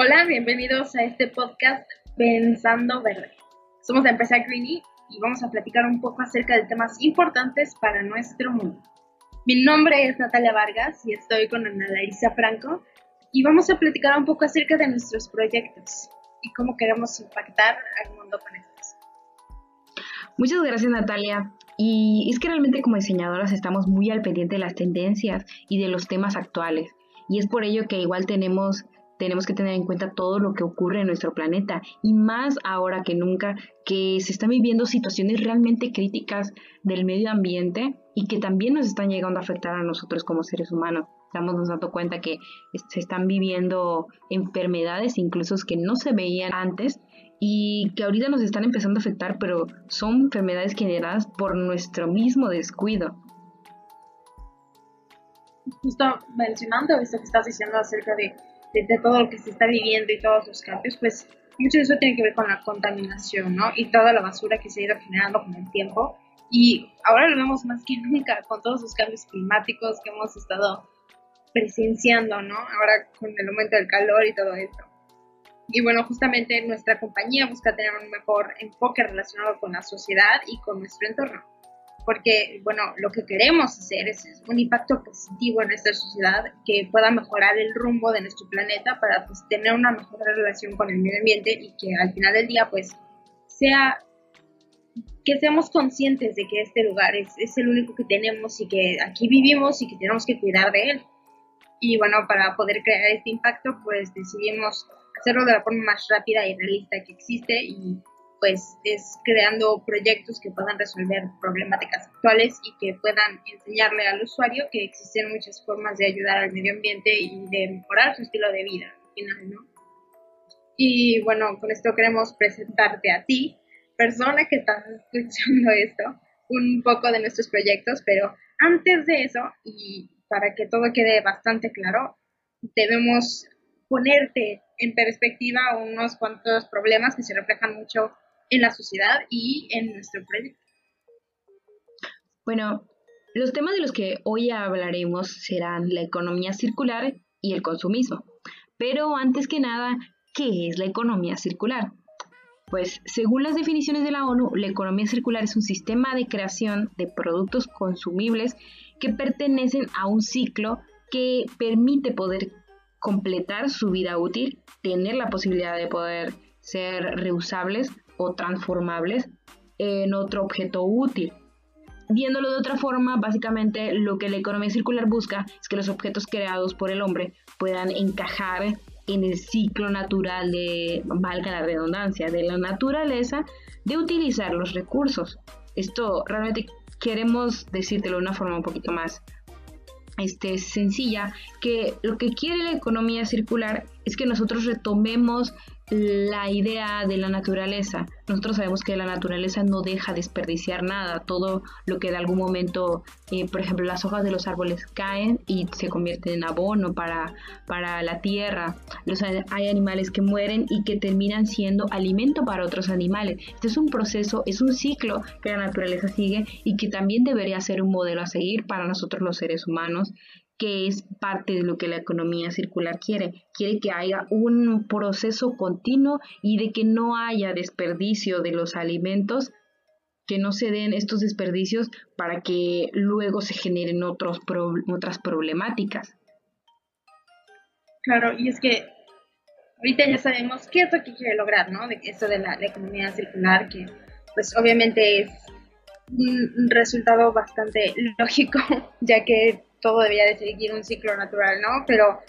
Hola, bienvenidos a este podcast Pensando Verde. Somos la empresa Greenie y vamos a platicar un poco acerca de temas importantes para nuestro mundo. Mi nombre es Natalia Vargas y estoy con Ana Larisa Franco y vamos a platicar un poco acerca de nuestros proyectos y cómo queremos impactar al mundo con estos. Muchas gracias Natalia. Y es que realmente como diseñadoras estamos muy al pendiente de las tendencias y de los temas actuales. Y es por ello que igual tenemos tenemos que tener en cuenta todo lo que ocurre en nuestro planeta y más ahora que nunca que se están viviendo situaciones realmente críticas del medio ambiente y que también nos están llegando a afectar a nosotros como seres humanos. Estamos dando cuenta que se están viviendo enfermedades incluso que no se veían antes y que ahorita nos están empezando a afectar, pero son enfermedades generadas por nuestro mismo descuido. Justo mencionando esto que estás diciendo acerca de de, todo lo que se está viviendo y todos los cambios, pues mucho de eso tiene que ver con la contaminación, ¿no? Y toda la basura que se ha ido generando con el tiempo. Y ahora lo vemos más que nunca con todos los cambios climáticos que hemos estado presenciando, ¿no? Ahora con el aumento del calor y todo esto. Y bueno, justamente nuestra compañía busca tener un mejor enfoque relacionado con la sociedad y con nuestro entorno porque, bueno, lo que queremos hacer es, un impacto positivo en nuestra sociedad que pueda mejorar el rumbo de nuestro planeta para pues, tener una mejor relación con el medio ambiente y que al final del día, pues, sea que seamos conscientes de que este lugar es, es el único que tenemos y que aquí vivimos y que tenemos que cuidar de él. Y bueno, para poder crear este impacto, pues decidimos hacerlo de la forma más rápida y realista que existe y pues es creando proyectos que puedan resolver problemáticas actuales y que puedan enseñarle al usuario que existen muchas formas de ayudar al medio ambiente y de mejorar su estilo de vida al final, ¿no? Y bueno, con esto queremos presentarte a ti, persona que estás escuchando esto, un poco de nuestros proyectos, pero antes de eso, y para que todo quede bastante claro, debemos ponerte en perspectiva unos cuantos problemas que se reflejan mucho en la sociedad y en nuestro proyecto. Bueno, los temas de los que hoy hablaremos serán la economía circular y el consumismo. Pero antes que nada, ¿qué es la economía circular? Pues según las definiciones de la ONU, la economía circular es un sistema de creación de productos consumibles que pertenecen a un ciclo que permite poder completar su vida útil, tener la posibilidad de poder ser reusables o transformables en otro objeto útil. Viéndolo de otra forma, básicamente lo que la economía circular busca es que los objetos creados por el hombre puedan encajar en el ciclo natural de, valga la redundancia, de la naturaleza de utilizar los recursos. Esto realmente queremos decírtelo de una forma un poquito más este, sencilla, que lo que quiere la economía circular es que nosotros retomemos la idea de la naturaleza. Nosotros sabemos que la naturaleza no deja desperdiciar nada. Todo lo que de algún momento, eh, por ejemplo, las hojas de los árboles caen y se convierten en abono para, para la tierra. Los, hay animales que mueren y que terminan siendo alimento para otros animales. Este es un proceso, es un ciclo que la naturaleza sigue y que también debería ser un modelo a seguir para nosotros los seres humanos que es parte de lo que la economía circular quiere. Quiere que haya un proceso continuo y de que no haya desperdicio de los alimentos, que no se den estos desperdicios para que luego se generen otros otras problemáticas. Claro, y es que ahorita ya sabemos qué es lo que quiere lograr, ¿no? De de la, economía circular, que pues obviamente es un resultado bastante lógico, ya que todo debía de seguir un ciclo natural, ¿no? Pero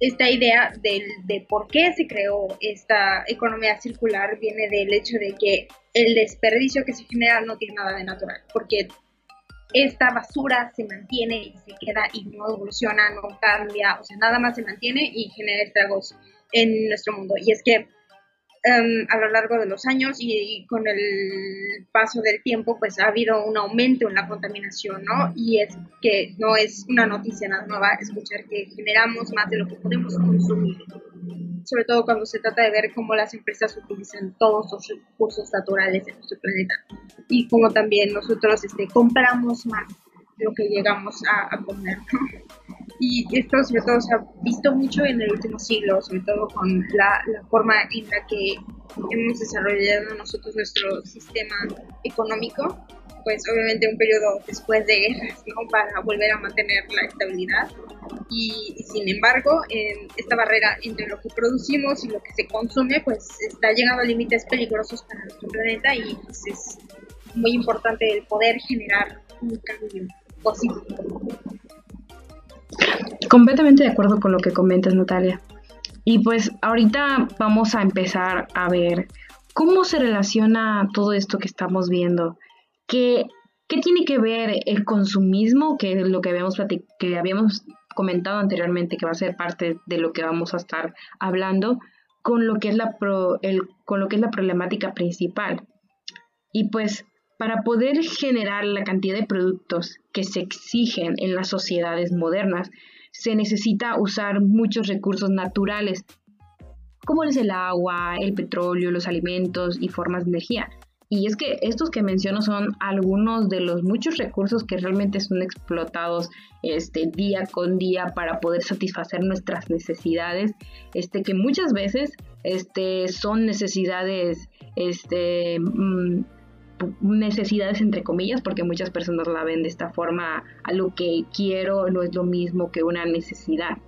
esta idea de, de por qué se creó esta economía circular viene del hecho de que el desperdicio que se genera no tiene nada de natural, porque esta basura se mantiene y se queda y no evoluciona, no cambia, o sea, nada más se mantiene y genera estragos en nuestro mundo. Y es que Em, a lo largo de los años y, con el paso del tiempo pues ha habido un aumento en la contaminación, ¿no? Y es que no es una noticia nada nueva escuchar que generamos más de lo que podemos consumir, sobre todo cuando se trata de ver cómo las empresas utilizan todos los recursos naturales de nuestro planeta y cómo también nosotros este, compramos más de lo que llegamos a, a comer, ¿no? Y esto sobre todo se ha visto mucho en el último siglo, sobre todo con la, la forma en la que hemos desarrollado nosotros nuestro sistema económico, pues obviamente un periodo después de guerras, ¿no? Para volver a mantener la estabilidad. Y, sin embargo, esta barrera entre lo que producimos y lo que se consume, pues está llegando a límites peligrosos para nuestro planeta y pues, es muy importante el poder generar un cambio positivo. Completamente de acuerdo con lo que comentas, Natalia. Y pues ahorita vamos a empezar a ver cómo se relaciona todo esto que estamos viendo. ¿Qué, qué tiene que ver el consumismo, que es lo que habíamos, que habíamos comentado anteriormente, que va a ser parte de lo que vamos a estar hablando, con lo que es la, con lo que es la problemática principal? Y pues para poder generar la cantidad de productos que se exigen en las sociedades modernas, se necesita usar muchos recursos naturales, como es el agua, el petróleo, los alimentos y formas de energía. Y es que estos que menciono son algunos de los muchos recursos que realmente son explotados este, día con día para poder satisfacer nuestras necesidades, este, que muchas veces este, son necesidades este, mm, necesidades entre comillas, porque muchas personas la ven de esta forma, a lo que quiero no es lo mismo que una necesidad.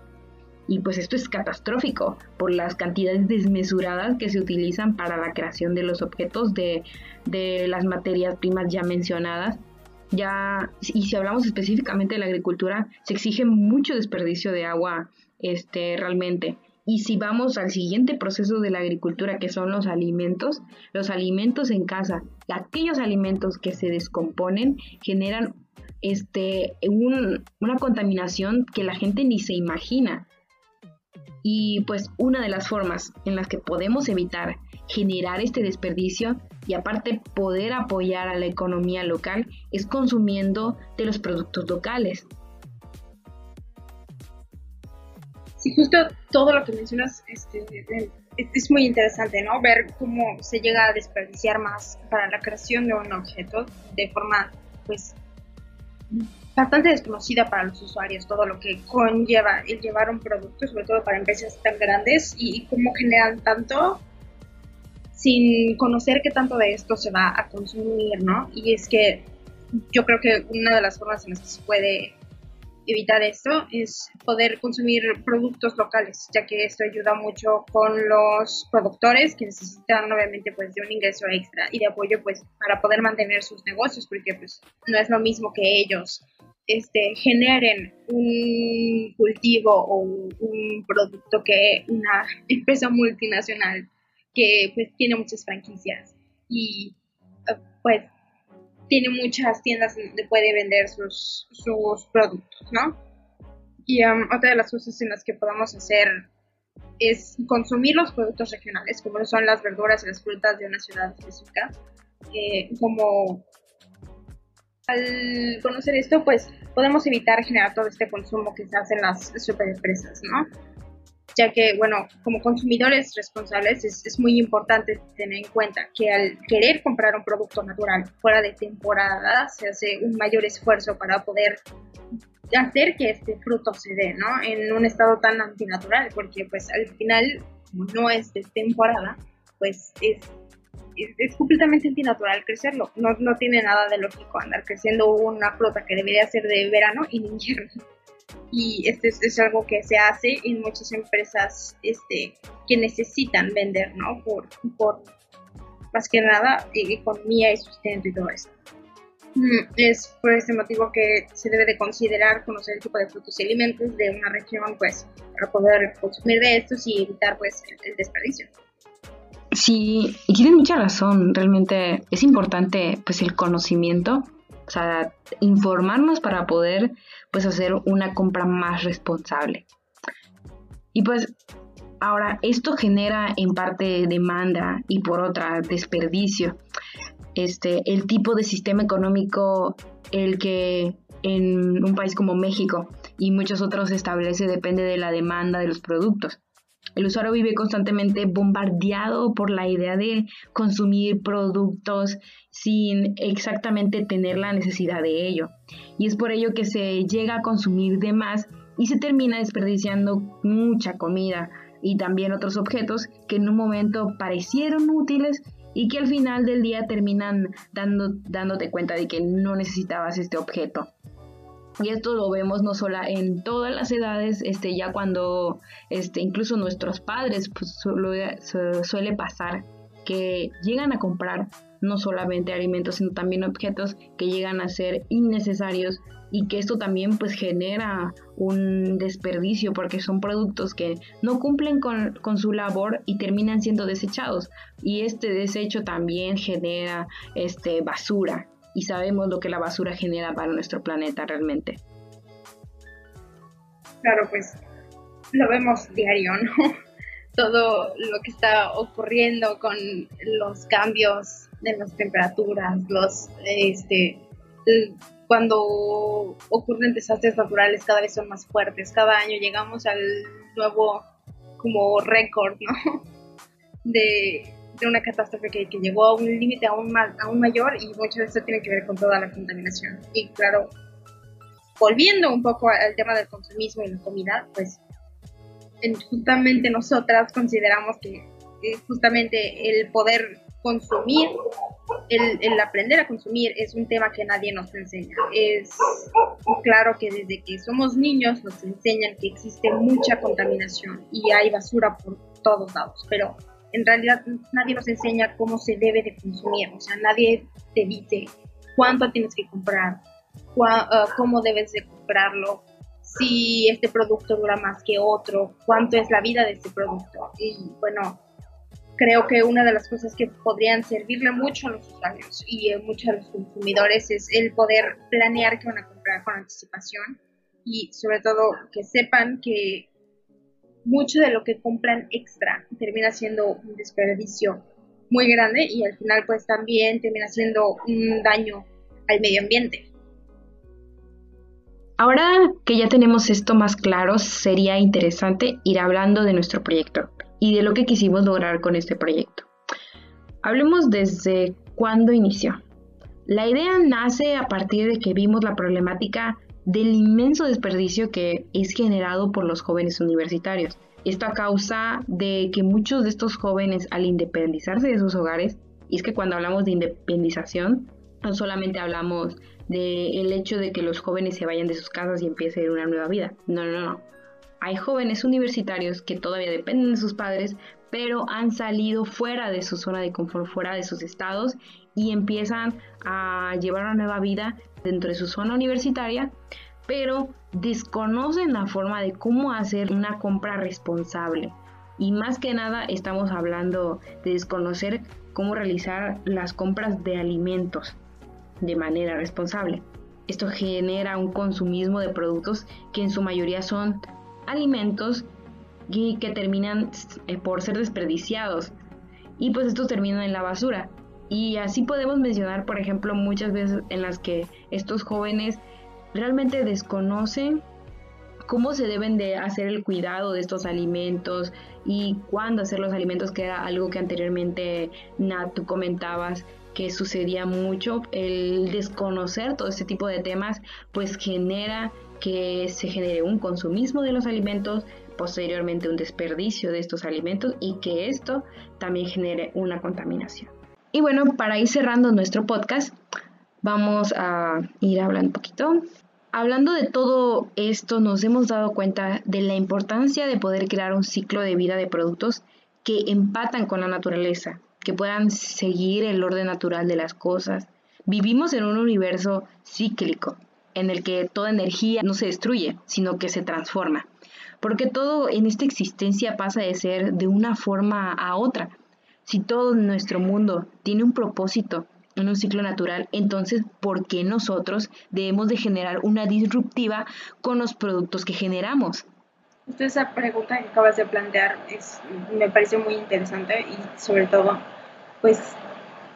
Y pues esto es catastrófico por las cantidades desmesuradas que se utilizan para la creación de los objetos de, de las materias primas ya mencionadas. Ya, y si hablamos específicamente de la agricultura, se exige mucho desperdicio de agua este, realmente. Y si vamos al siguiente proceso de la agricultura, que son los alimentos, los alimentos en casa, aquellos alimentos que se descomponen generan este, una contaminación que la gente ni se imagina. Y pues una de las formas en las que podemos evitar generar este desperdicio y aparte poder apoyar a la economía local es consumiendo de los productos locales. Sí, justo todo lo que mencionas este, es muy interesante, ¿no? Ver cómo se llega a desperdiciar más para la creación de un objeto de forma, pues, bastante desconocida para los usuarios, todo lo que conlleva el llevar un producto, sobre todo para empresas tan grandes, y cómo generan tanto sin conocer qué tanto de esto se va a consumir, ¿no? Y es que yo creo que una de las formas en las que se puede evitar esto es poder consumir productos locales, ya que esto ayuda mucho con los productores que necesitan obviamente pues de un ingreso extra y de apoyo pues para poder mantener sus negocios, porque pues no es lo mismo que ellos este, generen un cultivo o un producto que una empresa multinacional que pues tiene muchas franquicias y pues tiene muchas tiendas donde puede vender sus, sus productos, ¿no? Y um, otra de las cosas en las que podemos hacer es consumir los productos regionales, como son las verduras y las frutas de una ciudad específica. Eh, como al conocer esto, pues podemos evitar generar todo este consumo que se hace en las superempresas, ¿no? Ya que, bueno, como consumidores responsables es, muy importante tener en cuenta que al querer comprar un producto natural fuera de temporada, se hace un mayor esfuerzo para poder hacer que este fruto se dé, ¿no? En un estado tan antinatural, porque pues al final, como no es de temporada, pues es, es, completamente antinatural crecerlo. No, no tiene nada de lógico andar creciendo una fruta que debería ser de verano y de invierno y este es, algo que se hace en muchas empresas este, que necesitan vender, ¿no? Por, por más que nada economía y sustento y todo eso. Mm, es por este motivo que se debe de considerar conocer el tipo de frutos y alimentos de una región, pues, para poder consumir de estos y evitar, pues, el, desperdicio. Sí, y tienen mucha razón, realmente es importante, pues, el conocimiento, o sea, informarnos para poder pues hacer una compra más responsable. Y pues ahora esto genera en parte demanda y por otra desperdicio. Este, el tipo de sistema económico el que en un país como México y muchos otros se establece depende de la demanda de los productos. El usuario vive constantemente bombardeado por la idea de consumir productos sin exactamente tener la necesidad de ello. Y es por ello que se llega a consumir de más y se termina desperdiciando mucha comida y también otros objetos que en un momento parecieron útiles y que al final del día terminan dando, dándote cuenta de que no necesitabas este objeto. Y esto lo vemos no solo en todas las edades, este, ya cuando este, incluso nuestros padres pues, suele pasar que llegan a comprar no solamente alimentos, sino también objetos que llegan a ser innecesarios y que esto también pues genera un desperdicio porque son productos que no cumplen con, con, su labor y terminan siendo desechados. Y este desecho también genera este basura y sabemos lo que la basura genera para nuestro planeta realmente. Claro, pues lo vemos diario, ¿no? Todo lo que está ocurriendo con los cambios de las temperaturas, los este cuando ocurren desastres naturales cada vez son más fuertes, cada año llegamos al nuevo como récord, ¿no? De, una catástrofe que, que, llegó a un límite aún, aún mayor y mucho de esto tiene que ver con toda la contaminación. Y claro, volviendo un poco al tema del consumismo y la comida, pues justamente nosotras consideramos que justamente el poder consumir, el, el, aprender a consumir es un tema que nadie nos enseña. Es claro que desde que somos niños nos enseñan que existe mucha contaminación y hay basura por todos lados, pero en realidad nadie nos enseña cómo se debe de consumir, o sea, nadie te dice cuánto tienes que comprar, uh, cómo debes de comprarlo, si este producto dura más que otro, cuánto es la vida de este producto. Y bueno, creo que una de las cosas que podrían servirle mucho a los usuarios y a muchos de los consumidores es el poder planear que van a comprar con anticipación y sobre todo que sepan que mucho de lo que compran extra termina siendo un desperdicio muy grande y al final pues también termina siendo un daño al medio ambiente. Ahora que ya tenemos esto más claro, sería interesante ir hablando de nuestro proyecto y de lo que quisimos lograr con este proyecto. Hablemos desde cuándo inició. La idea nace a partir de que vimos la problemática del inmenso desperdicio que es generado por los jóvenes universitarios. Esto a causa de que muchos de estos jóvenes al independizarse de sus hogares, y es que cuando hablamos de independización, no solamente hablamos del hecho de que los jóvenes se vayan de sus casas y empiecen una nueva vida. No, no, no. Hay jóvenes universitarios que todavía dependen de sus padres, pero han salido fuera de su zona de confort, fuera de sus estados y empiezan a llevar una nueva vida dentro de su zona universitaria, pero desconocen la forma de cómo hacer una compra responsable. Y más que nada estamos hablando de desconocer cómo realizar las compras de alimentos de manera responsable. Esto genera un consumismo de productos que en su mayoría son alimentos que terminan eh, por ser desperdiciados. Y pues estos terminan en la basura. Y así podemos mencionar, por ejemplo, muchas veces en las que estos jóvenes realmente desconocen cómo se deben de hacer el cuidado de estos alimentos y cuándo hacer los alimentos, que era algo que anteriormente Nat, tú comentabas que sucedía mucho. El desconocer todo este tipo de temas pues genera que se genere un consumismo de los alimentos, posteriormente un desperdicio de estos alimentos y que esto también genere una contaminación. Y bueno, para ir cerrando nuestro podcast, vamos a ir hablando un poquito. Hablando de todo esto, nos hemos dado cuenta de la importancia de poder crear un ciclo de vida de productos que empatan con la naturaleza, que puedan seguir el orden natural de las cosas. Vivimos en un universo cíclico, en el que toda energía no se destruye, sino que se transforma. Porque todo en esta existencia pasa de ser de una forma a otra. Si todo nuestro mundo tiene un propósito en un ciclo natural, entonces ¿por qué nosotros debemos de generar una disruptiva con los productos que generamos? Esa pregunta que acabas de plantear es, me parece muy interesante y sobre todo, pues,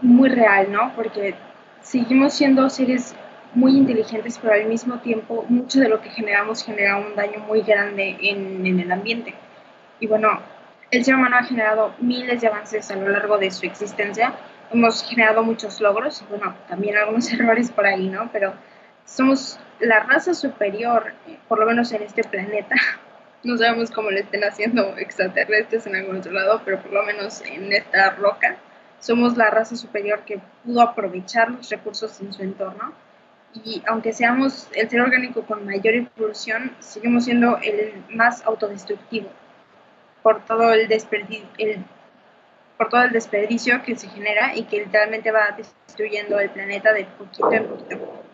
muy real, ¿no? Porque seguimos siendo seres muy inteligentes, pero al mismo tiempo mucho de lo que generamos genera un daño muy grande en, en el ambiente. Y bueno, el ser humano ha generado miles de avances a lo largo de su existencia. Hemos generado muchos logros, y bueno, también algunos errores por ahí, ¿no? Pero somos la raza superior, eh, por lo menos en este planeta. No sabemos cómo le estén haciendo extraterrestres en algún otro lado, pero por lo menos en esta roca somos la raza superior que pudo aprovechar los recursos en su entorno. Y aunque seamos el ser orgánico con mayor evolución, seguimos siendo el más autodestructivo por todo el desperdicio, por todo el desperdicio que se genera y que literalmente va destruyendo el planeta de poquito en poquito.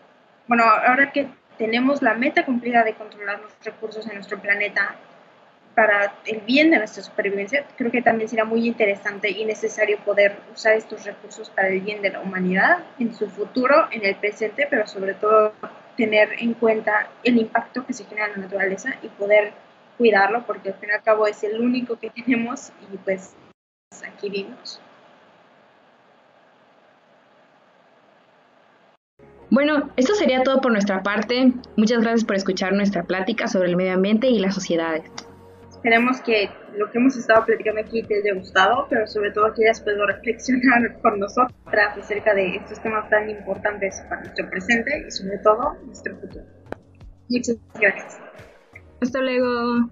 Bueno, ahora que tenemos la meta cumplida de controlar los recursos en nuestro planeta para el bien de nuestra supervivencia, creo que también será muy interesante y necesario poder usar estos recursos para el bien de la humanidad en su futuro, en el presente, pero sobre todo tener en cuenta el impacto que se genera en la naturaleza y poder cuidarlo, porque al fin y al cabo es el único que tenemos y pues aquí vivimos. Bueno, esto sería todo por nuestra parte. Muchas gracias por escuchar nuestra plática sobre el medio ambiente y las sociedades. Esperemos que lo que hemos estado platicando aquí te haya gustado, pero sobre todo que hayas podido reflexionar con nosotras acerca de estos temas tan importantes para nuestro presente y sobre todo nuestro futuro. Muchas gracias. Hasta luego.